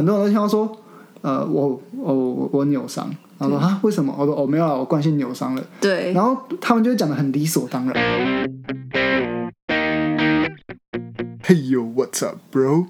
很多人都听到说，呃，我我我我扭伤，然后说啊为什么？我说哦没有啊，我惯性扭伤了。对，然后他们就会讲的很理所当然。Hey yo, what's up, bro？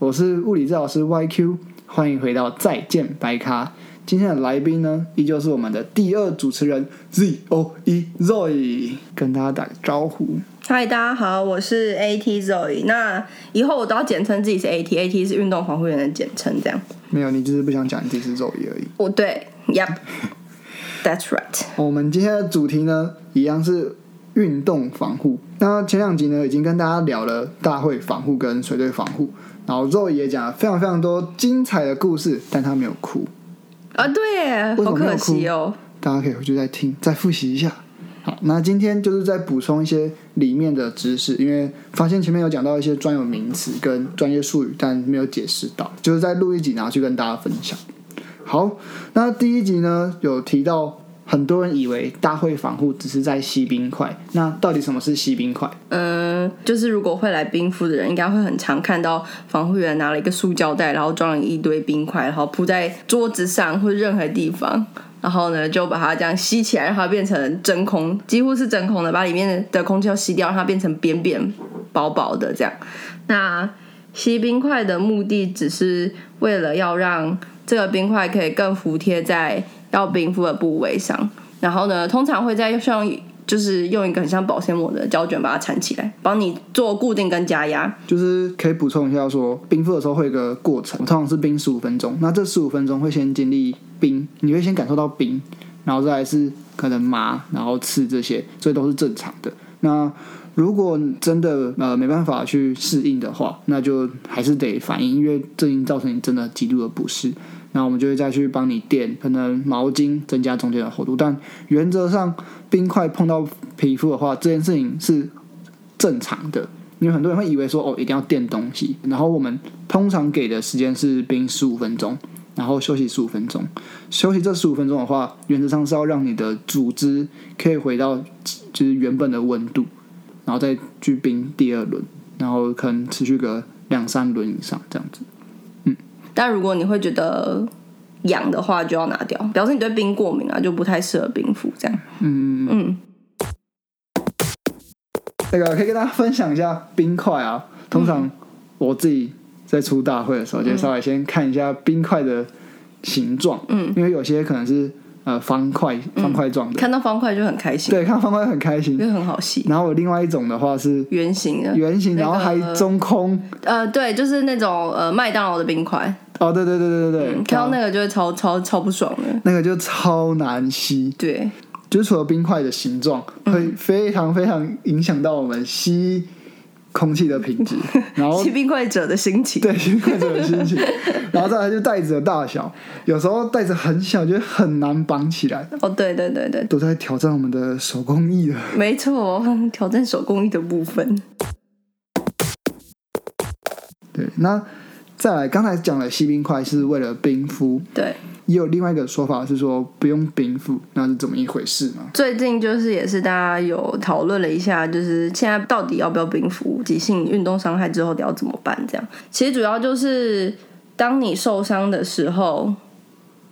我是物理治疗师 YQ，欢迎回到再见白咖。今天的来宾呢，依旧是我们的第二主持人 Z O E Zoe，跟大家打个招呼。嗨，大家好，我是 AT Zoe。那以后我都要简称自己是 AT，AT 是运动防护员的简称，这样。没有，你就是不想讲你自己是 Zoe 而已。哦，对，Yep，That's right。我们今天的主题呢，一样是运动防护。那前两集呢，已经跟大家聊了大会防护跟水队防护，然后 Zoe 也讲了非常非常多精彩的故事，但他没有哭。啊，对耶，好可惜哦。大家可以回去再听，再复习一下。好，那今天就是在补充一些里面的知识，因为发现前面有讲到一些专有名词跟专业术语，但没有解释到，就是在录一集拿去跟大家分享。好，那第一集呢有提到。很多人以为大会防护只是在吸冰块，那到底什么是吸冰块？嗯，就是如果会来冰敷的人，应该会很常看到防护员拿了一个塑胶袋，然后装了一堆冰块，然后铺在桌子上或任何地方，然后呢就把它这样吸起来，让它变成真空，几乎是真空的，把里面的空气要吸掉，让它变成扁扁薄薄的这样。那吸冰块的目的只是为了要让这个冰块可以更服贴在。要冰敷的部位上，然后呢，通常会在用就是用一个很像保鲜膜的胶卷把它缠起来，帮你做固定跟加压。就是可以补充一下说，冰敷的时候会有一个过程，通常是冰十五分钟。那这十五分钟会先经历冰，你会先感受到冰，然后再来是可能麻，然后刺这些，所以都是正常的。那如果真的呃没办法去适应的话，那就还是得反应，因为这已经造成你真的极度的不适。那我们就会再去帮你垫可能毛巾，增加中间的厚度。但原则上，冰块碰到皮肤的话，这件事情是正常的。因为很多人会以为说，哦，一定要垫东西。然后我们通常给的时间是冰十五分钟，然后休息十五分钟。休息这十五分钟的话，原则上是要让你的组织可以回到就是原本的温度，然后再去冰第二轮，然后可能持续个两三轮以上这样子。但如果你会觉得痒的话，就要拿掉，表示你对冰过敏啊，就不太适合冰敷这样。嗯嗯。那个可以跟大家分享一下冰块啊。通常我自己在出大会的时候，就稍微先看一下冰块的形状。嗯。因为有些可能是呃方块方块状的，看到方块就很开心。对，看到方块很开心，因为很好吸。然后另外一种的话是圆形的，圆形，然后还中空。呃，对，就是那种呃麦当劳的冰块。哦，对对对对对对，看到那个就会超超超不爽的，那个就超难吸。对，就是除了冰块的形状会非常非常影响到我们吸空气的品质，然后吸冰块者的心情，对，吸冰块者的心情，然后再来就袋子的大小，有时候袋子很小，就很难绑起来。哦，对对对对，都在挑战我们的手工艺了。没错，挑战手工艺的部分。对，那。再来，刚才讲了吸冰块是为了冰敷，对，也有另外一个说法是说不用冰敷，那是怎么一回事呢？最近就是也是大家有讨论了一下，就是现在到底要不要冰敷？急性运动伤害之后你要怎么办？这样，其实主要就是当你受伤的时候，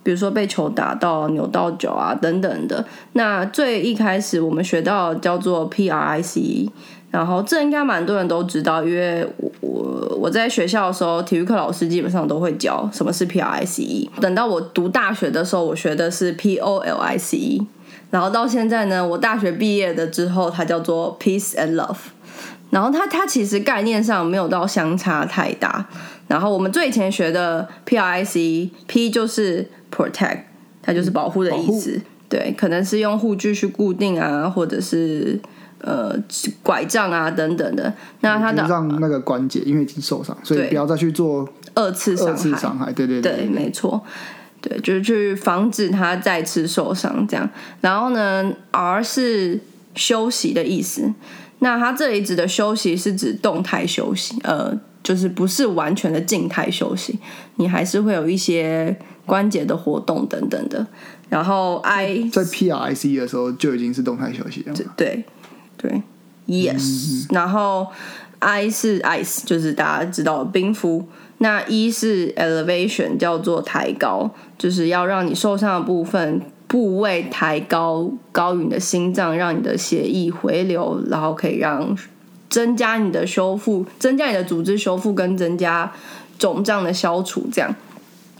比如说被球打到、扭到脚啊等等的，那最一开始我们学到叫做 PRIC。然后这应该蛮多人都知道，因为我我我在学校的时候，体育课老师基本上都会教什么是 P R I C E。等到我读大学的时候，我学的是 P O L I C E。然后到现在呢，我大学毕业的之后，它叫做 Peace and Love。然后它它其实概念上没有到相差太大。然后我们最以前学的 P R I C E，P 就是 Protect，它就是保护的意思。对，可能是用护具去固定啊，或者是。呃，拐杖啊，等等的，那他的让那个关节因为已经受伤，所以不要再去做二次二次伤害。对对对，没错，对，就是去防止他再次受伤这样。然后呢，R 是休息的意思，那他这里指的休息是指动态休息，呃，就是不是完全的静态休息，你还是会有一些关节的活动等等的。然后 I 在 P R I C 的时候就已经是动态休息了，对。对，yes，然后 I 是 ice，就是大家知道的冰敷。那 E 是 elevation，叫做抬高，就是要让你受伤的部分部位抬高，高于你的心脏，让你的血液回流，然后可以让增加你的修复，增加你的组织修复跟增加肿胀的消除，这样。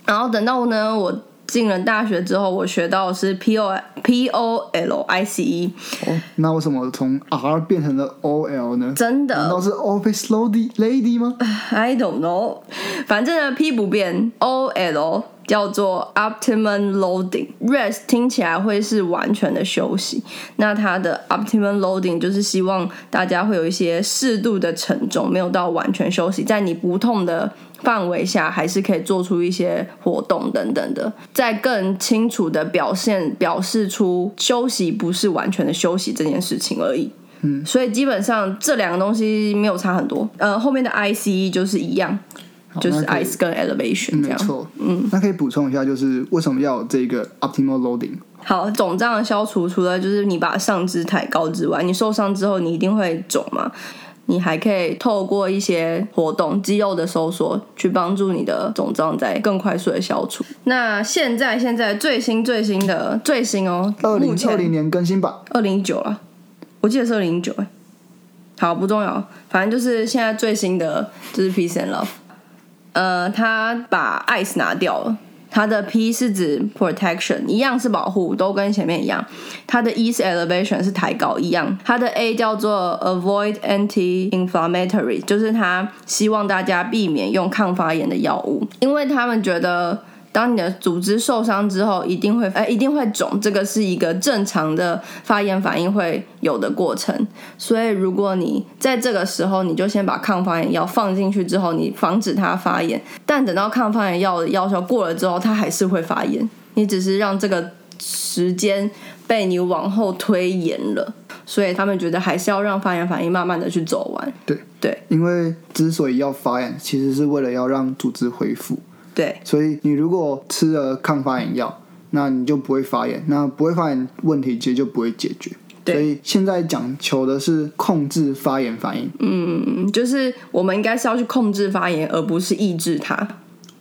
然后等到呢，我进了大学之后，我学到的是 P O P O L I C E，哦，那为什么从 R 变成了 O L 呢？真的难道是 Office Lady Lady 吗？I don't know，反正呢 P 不变，O L 叫做 optimum loading。Rest 听起来会是完全的休息，那它的 optimum loading 就是希望大家会有一些适度的沉重，没有到完全休息，在你不痛的范围下，还是可以做出一些活动等等的，在更清楚的表现表示出休息不是完全的休息这件事情而已。嗯，所以基本上这两个东西没有差很多。呃，后面的 ICE 就是一样，就是 ice 跟 elevation 这样。没错，嗯，那可以补充一下，就是为什么要有这个 optimal loading？好，肿胀的消除，除了就是你把上肢抬高之外，你受伤之后你一定会肿嘛，你还可以透过一些活动、肌肉的收缩，去帮助你的肿胀在更快速的消除。那现在现在最新最新的最新哦，二零二零年更新版，二零一九了，我记得是二零一九哎。好，不重要，反正就是现在最新的就是 Peace and Love。呃，他把 ice 拿掉了，它的 P 是指 protection，一样是保护，都跟前面一样。它的 E 是 elevation，是抬高，一样。它的 A 叫做 avoid anti-inflammatory，就是它希望大家避免用抗发炎的药物，因为他们觉得。当你的组织受伤之后，一定会哎、一定会肿，这个是一个正常的发炎反应会有的过程。所以，如果你在这个时候，你就先把抗发炎药放进去之后，你防止它发炎。但等到抗发炎药的药效过了之后，它还是会发炎，你只是让这个时间被你往后推延了。所以他们觉得还是要让发炎反应慢慢的去走完。对对因为之所以要发炎，其实是为了要让组织恢复。对所以你如果吃了抗发炎药，那你就不会发炎，那不会发炎问题其实就不会解决。对所以现在讲求的是控制发炎反应。嗯，就是我们应该是要去控制发炎，而不是抑制它。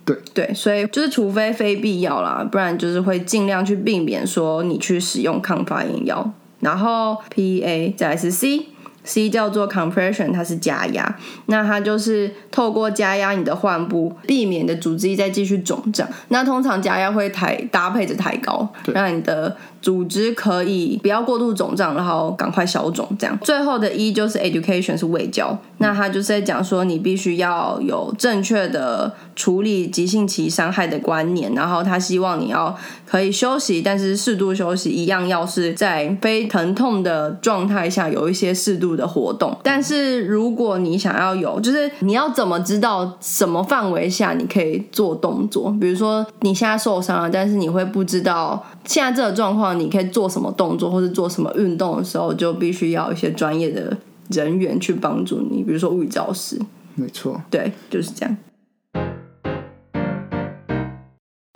对对，所以就是除非非必要啦，不然就是会尽量去避免说你去使用抗发炎药。然后 P A 再来是 C。C 叫做 compression，它是加压，那它就是透过加压你的患部，避免你的组织再继续肿胀。那通常加压会抬搭配着抬高，让你的组织可以不要过度肿胀，然后赶快消肿。这样，最后的 E 就是 education 是卫教，那他就是在讲说你必须要有正确的处理急性期伤害的观念，然后他希望你要可以休息，但是适度休息，一样要是在非疼痛的状态下有一些适度的活动。但是如果你想要有，就是你要怎么知道什么范围下你可以做动作？比如说你现在受伤了，但是你会不知道现在这个状况你可以做什么动作，或是做什么运动的时候，就必须要一些专业的人员去帮助你，比如说物理治疗师。没错，对，就是这样。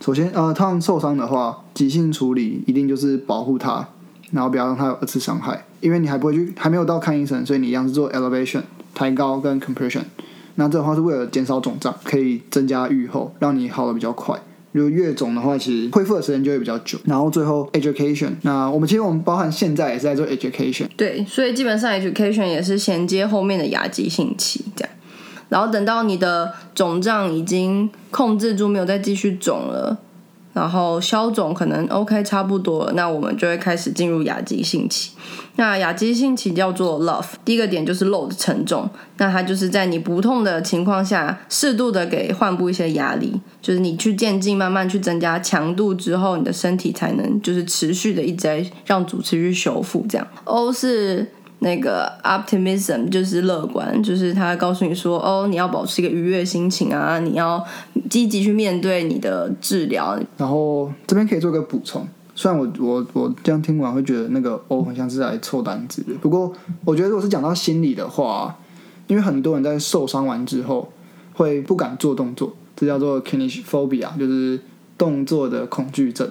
首先呃，他们受伤的话，急性处理一定就是保护他，然后不要让他有二次伤害，因为你还不会去，还没有到看医生，所以你一样是做 elevation 抬高跟 compression。那这的话是为了减少肿胀，可以增加愈后，让你好的比较快。如果越肿的话，其实恢复的时间就会比较久。然后最后 education，那我们其实我们包含现在也是在做 education，对，所以基本上 education 也是衔接后面的牙急性期这样，然后等到你的肿胀已经控制住，没有再继续肿了，然后消肿可能 OK 差不多，那我们就会开始进入亚急性期。那亚急性期叫做 love，第一个点就是 load 沉重，那它就是在你不痛的情况下，适度的给患部一些压力，就是你去渐进慢慢去增加强度之后，你的身体才能就是持续的一直在让组织去修复这样。O 是那个 optimism 就是乐观，就是他告诉你说，哦，你要保持一个愉悦心情啊，你要积极去面对你的治疗。然后这边可以做个补充，虽然我我我这样听完会觉得那个哦很像是来凑单子的，不过我觉得如果是讲到心理的话，因为很多人在受伤完之后会不敢做动作，这叫做 kinesiophobia，就是动作的恐惧症。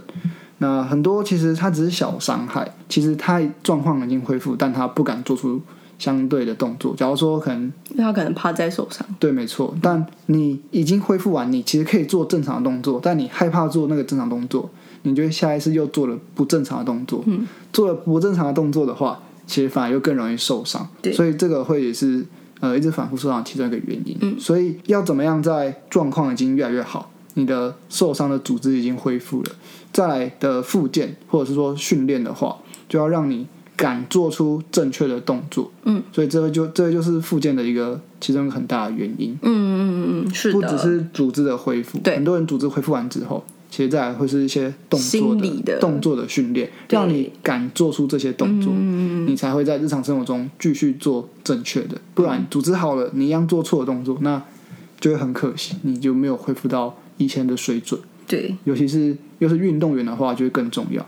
那很多其实他只是小伤害，其实他状况已经恢复，但他不敢做出相对的动作。假如说可能因为他可能怕再受伤。对，没错，但你已经恢复完，你其实可以做正常的动作，但你害怕做那个正常动作，你就会下一次又做了不正常的动作。嗯，做了不正常的动作的话，其实反而又更容易受伤。对所以这个会也是呃一直反复受伤其中一个原因。嗯，所以要怎么样在状况已经越来越好，你的受伤的组织已经恢复了，再来的复健或者是说训练的话，就要让你敢做出正确的动作。嗯，所以这个就这个就是复健的一个其中一个很大的原因。嗯嗯嗯嗯，是的，不只是组织的恢复，对很多人组织恢复完之后，其实再来会是一些动作心理的动作的训练，让你敢做出这些动作，嗯你才会在日常生活中继续做正确的。不然组织好了，你一样做错的动作，那就会很可惜，你就没有恢复到以前的水准。对，尤其是又是运动员的话，就会更重要，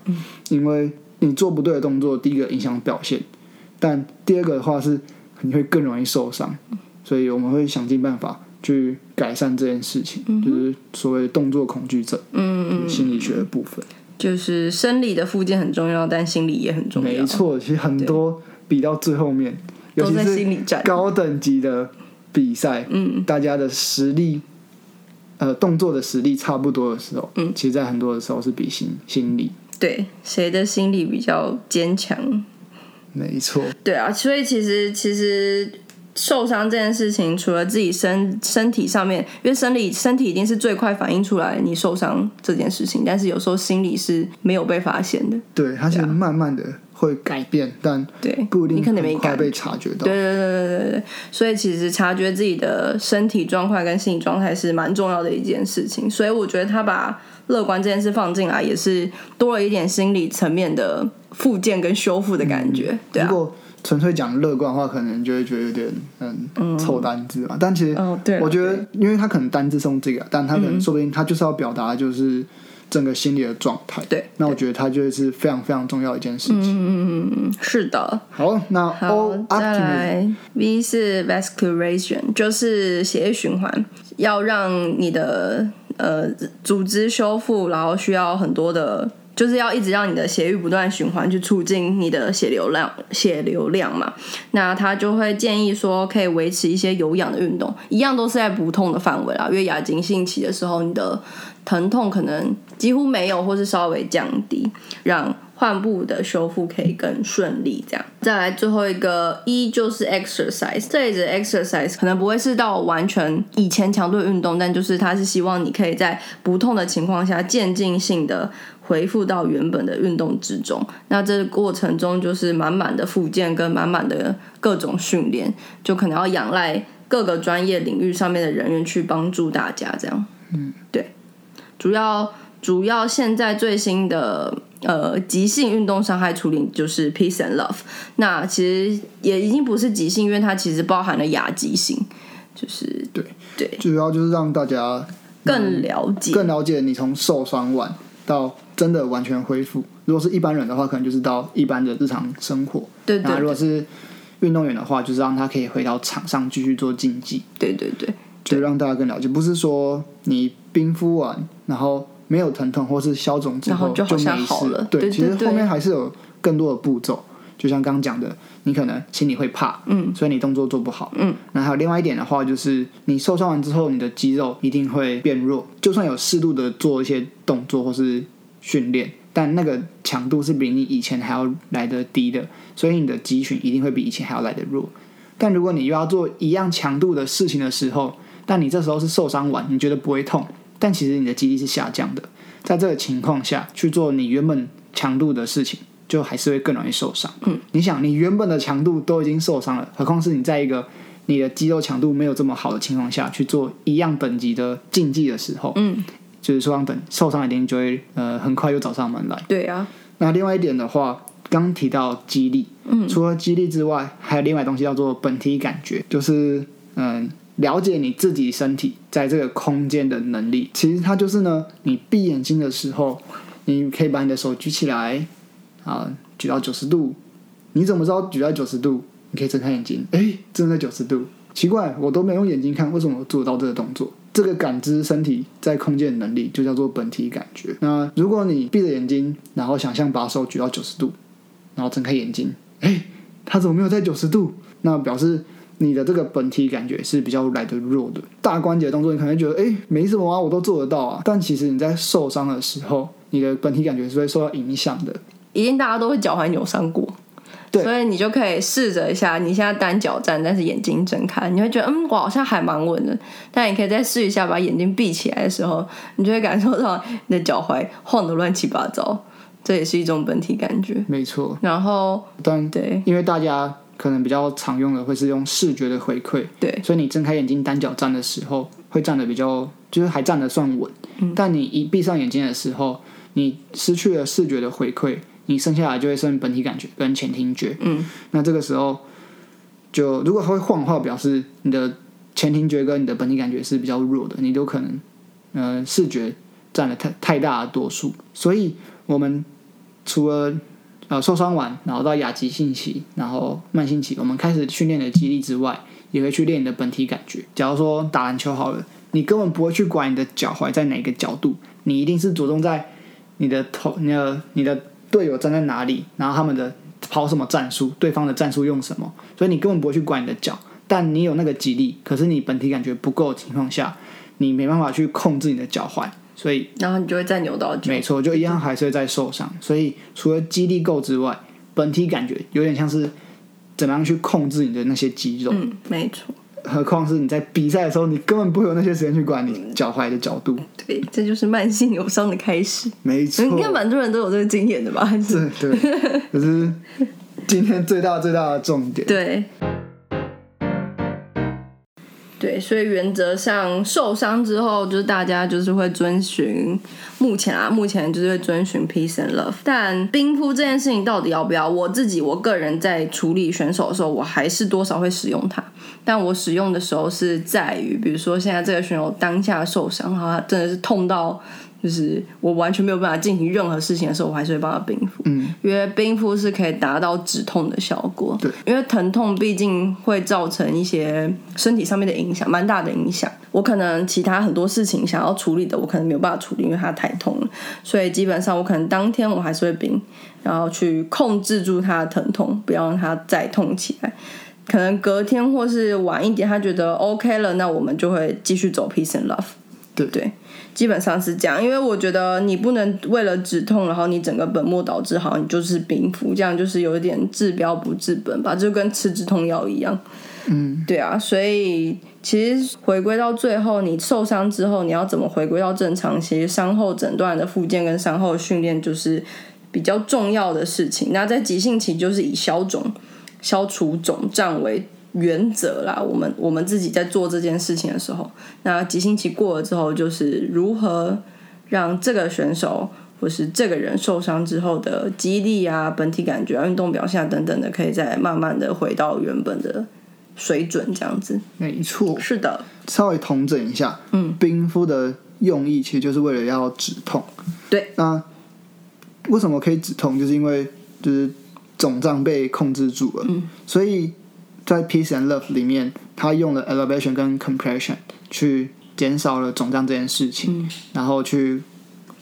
因为你做不对的动作，第一个影响表现，但第二个的话是你会更容易受伤，所以我们会想尽办法去改善这件事情，就是所谓的动作恐惧症，嗯嗯，心理学的部分。就是生理的附件很重要，但心理也很重要。没错，其实很多比到最后面，尤都在其是心理战。高等级的比赛，嗯，大家的实力。呃，动作的实力差不多的时候，嗯，其实，在很多的时候是比心心理，对，谁的心理比较坚强？没错，对啊，所以其实其实受伤这件事情，除了自己身身体上面，因为生理身体一定是最快反应出来你受伤这件事情，但是有时候心理是没有被发现的。对，它是慢慢的会改变，但对，不一定你可能没很快感被察觉到。对对对对对对，所以其实察觉自己的身体状况跟心理状态是蛮重要的一件事情。所以我觉得他把乐观这件事放进来，也是多了一点心理层面的复健跟修复的感觉。对啊，如果纯粹讲乐观的话，可能就会觉得有点嗯凑单字嘛。但其实哦对我觉得，因为他可能单字是用这个，但他可能说不定他就是要表达的就是整个心理的状态。对，那我觉得它就是非常非常重要的一件事情。嗯嗯嗯，是的。好，那好 O，再 V 是 vascularization，就是血液循环，要让你的呃组织修复，然后需要很多的，就是要一直让你的血液不断循环，去促进你的血流量，血流量嘛。那他就会建议说，可以维持一些有氧的运动，一样都是在不痛的范围啦。因为亚急性期的时候，你的疼痛可能几乎没有，或是稍微降低，让患部的修复可以更顺利。这样，再来最后一个一就是 exercise，这里的 exercise 可能不会是到完全以前强度运动，但就是它是希望你可以在不痛的情况下渐进性的恢复到原本的运动之中。那这个过程中就是满满的复健跟满满的各种训练，就可能要仰赖各个专业领域上面的人员去帮助大家。这样，嗯，对，主要主要现在最新的呃急性运动伤害处理就是 Peace and Love，那其实也已经不是急性，因为它其实包含了亚急性，就是对对主要就是让大家更了解，更了解你从受伤完到真的完全恢复。如果是一般人的话，可能就是到一般的日常生活。对对那如果是运动员的话，就是让他可以回到场上继续做竞技，对对对就让大家更了解。不是说你冰敷完，然后没有疼痛或是消肿之后就好没事。对，了对其实后面还是有更多的步骤。就像刚刚讲的，你可能心里会怕，嗯，所以你动作做不好，嗯。那还有另外一点的话，就是你受伤完之后，你的肌肉一定会变弱，就算有适度的做一些动作或是训练，但那个强度是比你以前还要来得低的，所以你的肌群一定会比以前还要来得弱。但如果你又要做一样强度的事情的时候，但你这时候是受伤完，你觉得不会痛，但其实你的肌力是下降的。在这个情况下去做你原本强度的事情，就还是会更容易受伤。嗯，你想，你原本的强度都已经受伤了，何况是你在一个你的肌肉强度没有这么好的情况下去做一样等级的竞技的时候，嗯，就是受伤等受伤一定就会呃很快又找上门来。对啊，那另外一点的话，刚提到肌力，嗯，除了肌力之外，还有另外东西叫做本体感觉，就是嗯了解你自己身体在这个空间的能力。其实它就是呢，你闭眼睛的时候，你可以把你的手举起来，啊，举到九十度。你怎么知道举到九十度？你可以睁开眼睛，哎，真的在九十度。奇怪，我都没有用眼睛看，为什么我做得到这个动作？这个感知身体在空间的能力就叫做本体感觉。那如果你闭着眼睛，然后想象把手举到九十度，然后睁开眼睛，哎，他怎么没有在九十度？那表示你的这个本体感觉是比较来的弱的。大关节动作你可能觉得哎没什么啊，我都做得到啊，但其实你在受伤的时候，你的本体感觉是会受到影响的。一定大家都会脚踝扭伤过。对所以你就可以试着一下，你现在单脚站，但是眼睛睁开，你会觉得嗯，我好像还蛮稳的。但你可以再试一下，把眼睛闭起来的时候，你就会感受到你的脚踝晃得乱七八糟，这也是一种本体感觉。没错，然后但对因为大家可能比较常用的会是用视觉的回馈，对所以你睁开眼睛单脚站的时候，会站的比较，就是还站得算稳。但你一闭上眼睛的时候，你失去了视觉的回馈，你剩下来就会剩本体感觉跟前庭觉。嗯，那这个时候，就如果它会晃的话，表示你的前庭觉跟你的本体感觉是比较弱的，你都可能呃视觉占了太太大的多数。所以我们除了呃受伤完，然后到亚急性期，然后慢性期，我们开始训练的肌力之外，也会去练你的本体感觉。假如说打篮球好了，你根本不会去管你的脚踝在哪个角度，你一定是着重在你的头、你的你的队友站在哪里，然后他们的跑什么战术，对方的战术用什么，所以你根本不会去管你的脚。但你有那个肌力，可是你本体感觉不够的情况下，你没办法去控制你的脚踝，所以然后你就会再扭到脚。没错，就一样还是会再受伤。所以除了肌力够之外，本体感觉有点像是怎么样去控制你的那些肌肉。嗯，没错，何况是你在比赛的时候，你根本不会有那些时间去管你脚踝的角度。对，这就是慢性扭伤的开始。没错，应该蛮多人都有这个经验的吧？还是对对，这是今天最大最大的重点。对，对，所以原则上受伤之后，就是大家就是会遵循目前啊，目前就是会遵循 peace and love。但冰敷这件事情到底要不要？我自己我个人在处理选手的时候，我还是多少会使用它。但我使用的时候是在于，比如说现在这个选手当下受伤，然后他真的是痛到。就是我完全没有办法进行任何事情的时候，我还是会帮他冰敷。嗯，因为冰敷是可以达到止痛的效果。对，因为疼痛毕竟会造成一些身体上面的影响，蛮大的影响。我可能其他很多事情想要处理的，我可能没有办法处理，因为它太痛了。所以基本上我可能当天我还是会冰，然后去控制住他的疼痛，不要让他再痛起来。可能隔天或是晚一点，他觉得 OK 了，那我们就会继续走 peace and love。对不对，基本上是这样，因为我觉得你不能为了止痛，然后你整个本末倒置，好像你就是冰敷，这样就是有一点治标不治本吧，就跟吃止痛药一样。嗯，对啊，所以其实回归到最后，你受伤之后，你要怎么回归到正常？其实伤后诊断的复健跟伤后训练就是比较重要的事情。那在急性期，就是以消肿、消除肿胀为原则啦，我们我们自己在做这件事情的时候，那急性期过了之后，就是如何让这个选手或是这个人受伤之后的肌力啊、本体感觉、啊、运动表现、啊、等等的，可以再慢慢的回到原本的水准，这样子。没错。是的，稍微统整一下，嗯，冰敷的用意其实就是为了要止痛。对，那为什么可以止痛？就是因为就是肿胀被控制住了，嗯，所以在 Peace and Love 里面，他用了 elevation 跟 compression 去减少了肿胀这件事情，嗯然后去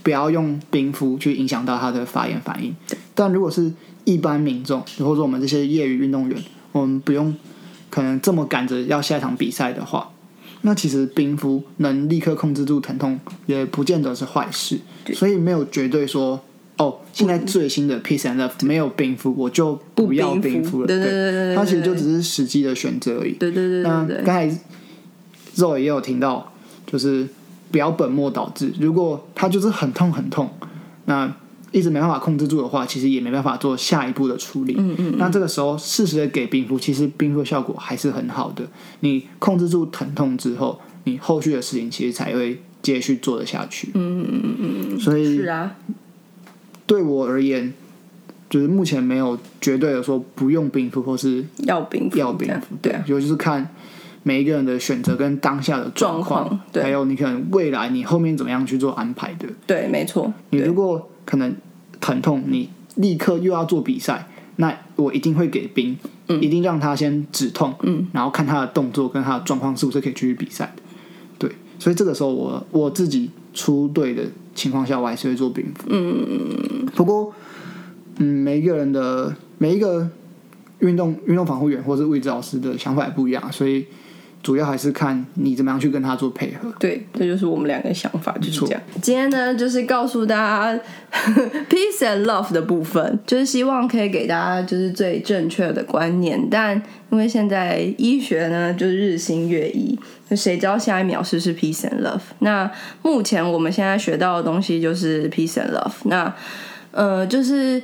不要用冰敷去影响到他的发炎反应。但如果是一般民众，或者说我们这些业余运动员，我们不用可能这么赶着要下一场比赛的话，那其实冰敷能立刻控制住疼痛，也不见得是坏事。所以没有绝对说，哦，现在最新的 Peace and Love 没有冰敷，我就不要冰敷了。对对对它其实就只是时机的选择而已。对对对那刚才肉也有听到，就是不要本末倒置。如果它就是很痛很痛，那一直没办法控制住的话，其实也没办法做下一步的处理。嗯嗯，那这个时候适时的给冰敷，其实冰敷的效果还是很好的。你控制住疼痛之后，你后续的事情其实才会继续做得下去。嗯嗯嗯嗯，所以是啊，对我而言，就是目前没有绝对的说不用冰敷或是要冰敷，要冰敷，对啊，尤其是看每一个人的选择跟当下的状状况对还有你可能未来你后面怎么样去做安排的。对，没错，你如果可能疼痛，你立刻又要做比赛，那我一定会给冰，一定让他先止痛，嗯，然后看他的动作跟他的状况是不是可以继续比赛的。对，所以这个时候我我自己出队的情况下，我还是会做冰敷。嗯嗯嗯不过，嗯，每一个人的每一个运动运动防护员或是物理治疗师的想法也不一样，所以主要还是看你怎么样去跟他做配合。对，这就是我们两个想法，就是这样。今天呢，就是告诉大家 peace and love 的部分，就是希望可以给大家就是最正确的观念。但因为现在医学呢，就是日新月异，谁知道下一秒是是 peace and love？那目前我们现在学到的东西就是 peace and love。那呃，就是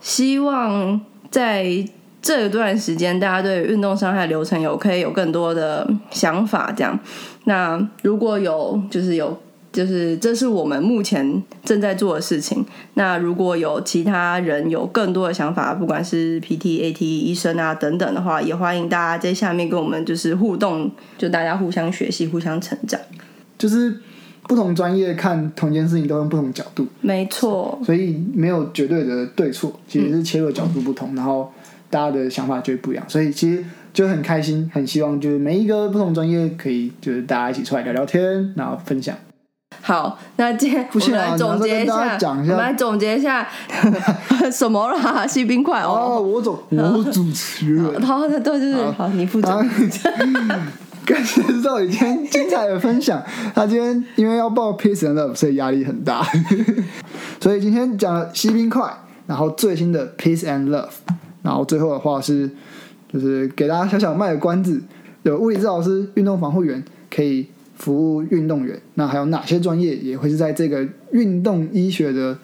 希望在这段时间，大家对运动伤害流程有可以有更多的想法。这样，那如果有就是有就是这是我们目前正在做的事情。那如果有其他人有更多的想法，不管是 PT、AT 医生啊等等的话，也欢迎大家在下面跟我们就是互动，就大家互相学习、互相成长。就是不同专业看同一件事情都用不同角度，没错，所以没有绝对的对错，其实是切入的角度不同，然后大家的想法就会不一样。所以其实就很开心，很希望就是每一个不同专业可以就是大家一起出来聊聊天，然后分享。好，那今天我们来总结一下，家讲一下我们来总结一下 什么啦？吸冰块哦，哦。我总我主持人，好，对对对，好，你负责。啊感谢赵宇今天精彩的分享。他今天因为要报 Peace and Love，所以压力很大，所以今天讲了吸冰块，然后最新的 Peace and Love，然后最后的话是就是给大家小小卖个关子，有物理治疗师、运动防护员可以服务运动员，那还有哪些专业也会是在这个运动医学的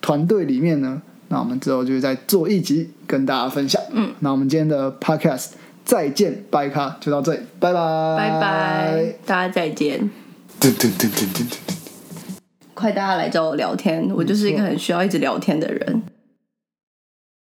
团队里面呢？那我们之后就会再做一集跟大家分享。嗯，那我们今天的 Podcast 再见拜咖就到这里，拜拜，拜拜，大家再见。噔噔噔噔噔噔。快，大家来找我聊天，我就是一个很需要一直聊天的人。